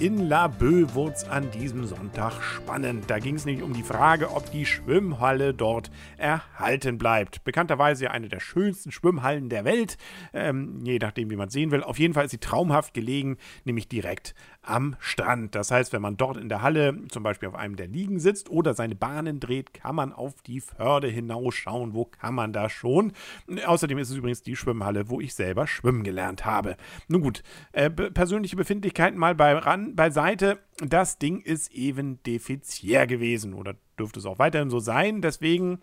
In La Bö wurde es an diesem Sonntag spannend. Da ging es nämlich um die Frage, ob die Schwimmhalle dort erhalten bleibt. Bekannterweise ja eine der schönsten Schwimmhallen der Welt, ähm, je nachdem, wie man sehen will. Auf jeden Fall ist sie traumhaft gelegen, nämlich direkt am Strand. Das heißt, wenn man dort in der Halle zum Beispiel auf einem der Liegen sitzt oder seine Bahnen dreht, kann man auf die Förde hinausschauen. Wo kann man da schon? Außerdem ist es übrigens die Schwimmhalle, wo ich selber schwimmen gelernt habe. Nun gut, äh, persönliche Befindlichkeiten mal bei ran beiseite. Das Ding ist eben defizitär gewesen oder dürfte es auch weiterhin so sein. Deswegen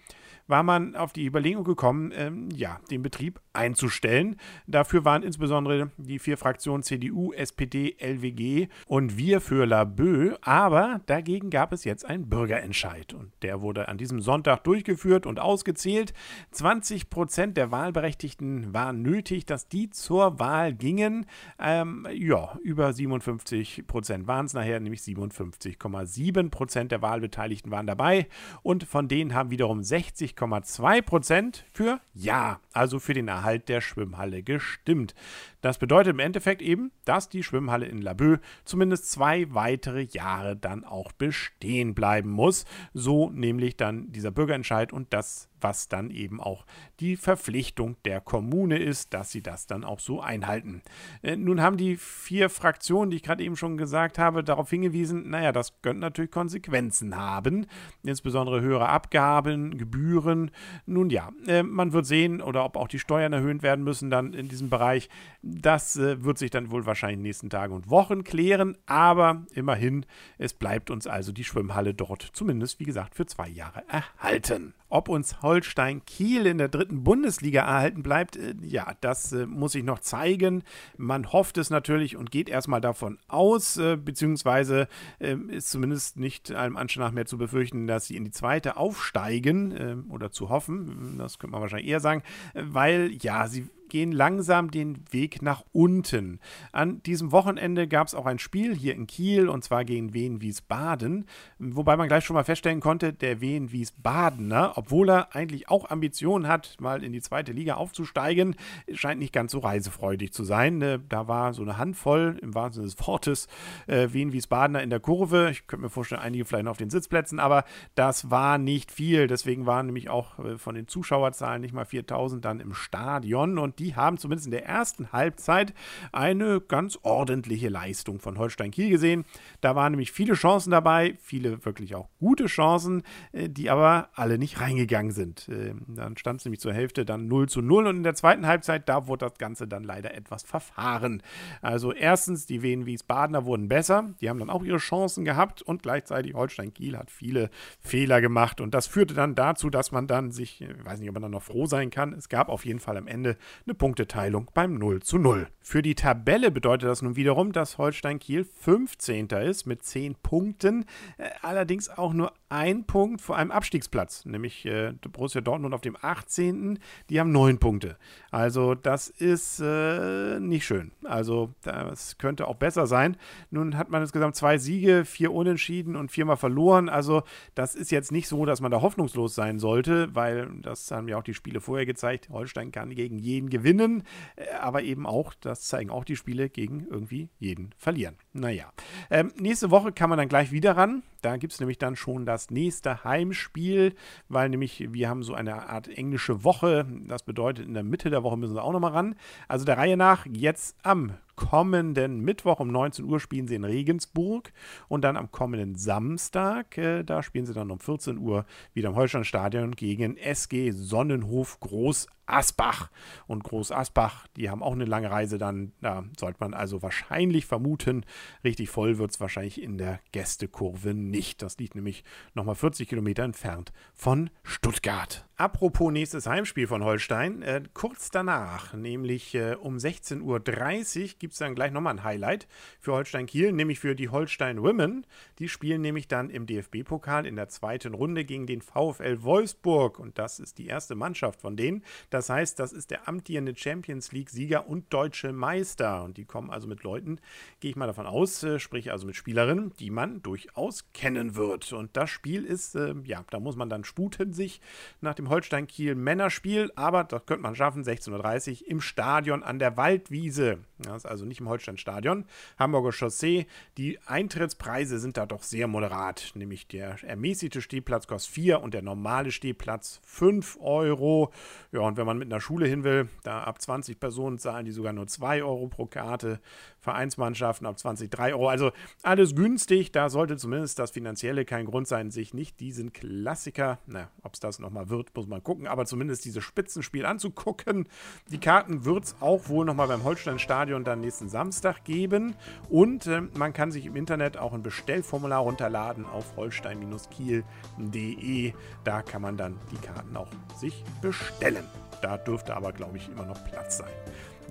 war man auf die Überlegung gekommen, ähm, ja, den Betrieb einzustellen. Dafür waren insbesondere die vier Fraktionen CDU, SPD, LWG und wir für Laboe. Aber dagegen gab es jetzt einen Bürgerentscheid und der wurde an diesem Sonntag durchgeführt und ausgezählt. 20 Prozent der Wahlberechtigten waren nötig, dass die zur Wahl gingen. Ähm, ja, über 57 Prozent waren es nachher, nämlich 57,7 Prozent der Wahlbeteiligten waren dabei und von denen haben wiederum 60 50,2 für Ja, also für den Erhalt der Schwimmhalle gestimmt. Das bedeutet im Endeffekt eben, dass die Schwimmhalle in Laboe zumindest zwei weitere Jahre dann auch bestehen bleiben muss. So nämlich dann dieser Bürgerentscheid und das was dann eben auch die Verpflichtung der Kommune ist, dass sie das dann auch so einhalten. Äh, nun haben die vier Fraktionen, die ich gerade eben schon gesagt habe, darauf hingewiesen, naja, das könnte natürlich Konsequenzen haben, insbesondere höhere Abgaben, Gebühren. Nun ja, äh, man wird sehen, oder ob auch die Steuern erhöht werden müssen dann in diesem Bereich. Das äh, wird sich dann wohl wahrscheinlich in den nächsten Tagen und Wochen klären, aber immerhin, es bleibt uns also die Schwimmhalle dort zumindest, wie gesagt, für zwei Jahre erhalten. Ob uns Holstein Kiel in der dritten Bundesliga erhalten bleibt, äh, ja, das äh, muss sich noch zeigen. Man hofft es natürlich und geht erstmal davon aus, äh, beziehungsweise ähm, ist zumindest nicht allem Anschein nach mehr zu befürchten, dass sie in die zweite aufsteigen ähm, oder zu hoffen. Das könnte man wahrscheinlich eher sagen, weil ja, sie gehen langsam den Weg nach unten. An diesem Wochenende gab es auch ein Spiel hier in Kiel und zwar gegen Wien Wiesbaden, wobei man gleich schon mal feststellen konnte, der Wien Wiesbadener, obwohl er eigentlich auch Ambitionen hat, mal in die zweite Liga aufzusteigen, scheint nicht ganz so reisefreudig zu sein. Äh, da war so eine Handvoll, im wahrsten Sinne des Wortes, äh, Wien Wiesbadener in der Kurve. Ich könnte mir vorstellen, einige vielleicht noch auf den Sitzplätzen, aber das war nicht viel. Deswegen waren nämlich auch äh, von den Zuschauerzahlen nicht mal 4000 dann im Stadion und die haben zumindest in der ersten Halbzeit eine ganz ordentliche Leistung von Holstein Kiel gesehen. Da waren nämlich viele Chancen dabei, viele wirklich auch gute Chancen, äh, die aber alle nicht reingegangen sind. Ähm, dann stand es nämlich zur Hälfte dann 0 zu 0 und in der zweiten Halbzeit, da wurde das Ganze dann leider etwas verfahren. Also erstens, die Wien Wiesbadener wurden besser, die haben dann auch ihre Chancen gehabt und gleichzeitig Holstein Kiel hat viele Fehler gemacht und das führte dann dazu, dass man dann sich, ich weiß nicht, ob man dann noch froh sein kann, es gab auf jeden Fall am Ende eine Punkteteilung beim 0 zu 0. Für die Tabelle bedeutet das nun wiederum, dass Holstein Kiel 15. ist mit 10 Punkten, äh, allerdings auch nur ein Punkt vor einem Abstiegsplatz, nämlich äh, Borussia Dortmund auf dem 18. Die haben 9 Punkte. Also das ist äh, nicht schön. Also das könnte auch besser sein. Nun hat man insgesamt zwei Siege, vier Unentschieden und viermal verloren. Also das ist jetzt nicht so, dass man da hoffnungslos sein sollte, weil das haben ja auch die Spiele vorher gezeigt. Holstein kann gegen jeden gewinnen, äh, aber eben auch, das zeigen auch die Spiele, gegen irgendwie jeden verlieren. Naja, ähm, nächste Woche kann man dann gleich wieder ran. Da gibt es nämlich dann schon das nächste Heimspiel, weil nämlich wir haben so eine Art englische Woche. Das bedeutet, in der Mitte der Woche müssen wir auch nochmal ran. Also der Reihe nach, jetzt am kommenden Mittwoch um 19 Uhr spielen sie in Regensburg und dann am kommenden Samstag, äh, da spielen sie dann um 14 Uhr wieder im Holsteinstadion gegen SG Sonnenhof Groß Asbach. Und Groß Asbach, die haben auch eine lange Reise dann, da sollte man also wahrscheinlich vermuten, richtig voll wird es wahrscheinlich in der Gästekurve nicht. Das liegt nämlich nochmal 40 Kilometer entfernt von Stuttgart. Apropos nächstes Heimspiel von Holstein, äh, kurz danach, nämlich äh, um 16.30 Uhr, gibt es dann gleich nochmal ein Highlight für Holstein Kiel, nämlich für die Holstein Women. Die spielen nämlich dann im DFB-Pokal in der zweiten Runde gegen den VfL Wolfsburg und das ist die erste Mannschaft von denen. Das heißt, das ist der amtierende Champions League-Sieger und deutsche Meister und die kommen also mit Leuten, gehe ich mal davon aus, äh, sprich also mit Spielerinnen, die man durchaus kennen wird. Und das Spiel ist, äh, ja, da muss man dann sputen sich nach dem Holstein-Kiel-Männerspiel, aber das könnte man schaffen, 16.30 Uhr im Stadion an der Waldwiese. Das ist also nicht im Holstein-Stadion. Hamburger Chaussee. Die Eintrittspreise sind da doch sehr moderat, nämlich der ermäßigte Stehplatz kostet 4 und der normale Stehplatz 5 Euro. Ja, und wenn man mit einer Schule hin will, da ab 20 Personen zahlen die sogar nur 2 Euro pro Karte. Vereinsmannschaften ab 20, 3 Euro. Also alles günstig. Da sollte zumindest das Finanzielle kein Grund sein, sich nicht diesen Klassiker, na, ob es das nochmal wird, muss man gucken, aber zumindest dieses Spitzenspiel anzugucken. Die Karten wird es auch wohl nochmal beim Holstein-Stadion dann nächsten Samstag geben. Und äh, man kann sich im Internet auch ein Bestellformular runterladen auf holstein-kiel.de. Da kann man dann die Karten auch sich bestellen. Da dürfte aber, glaube ich, immer noch Platz sein.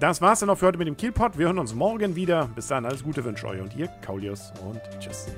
Das war's dann auch für heute mit dem Kielpot. Wir hören uns morgen wieder. Bis dann, alles Gute wünsche euch und ihr, Kaulius und tschüss.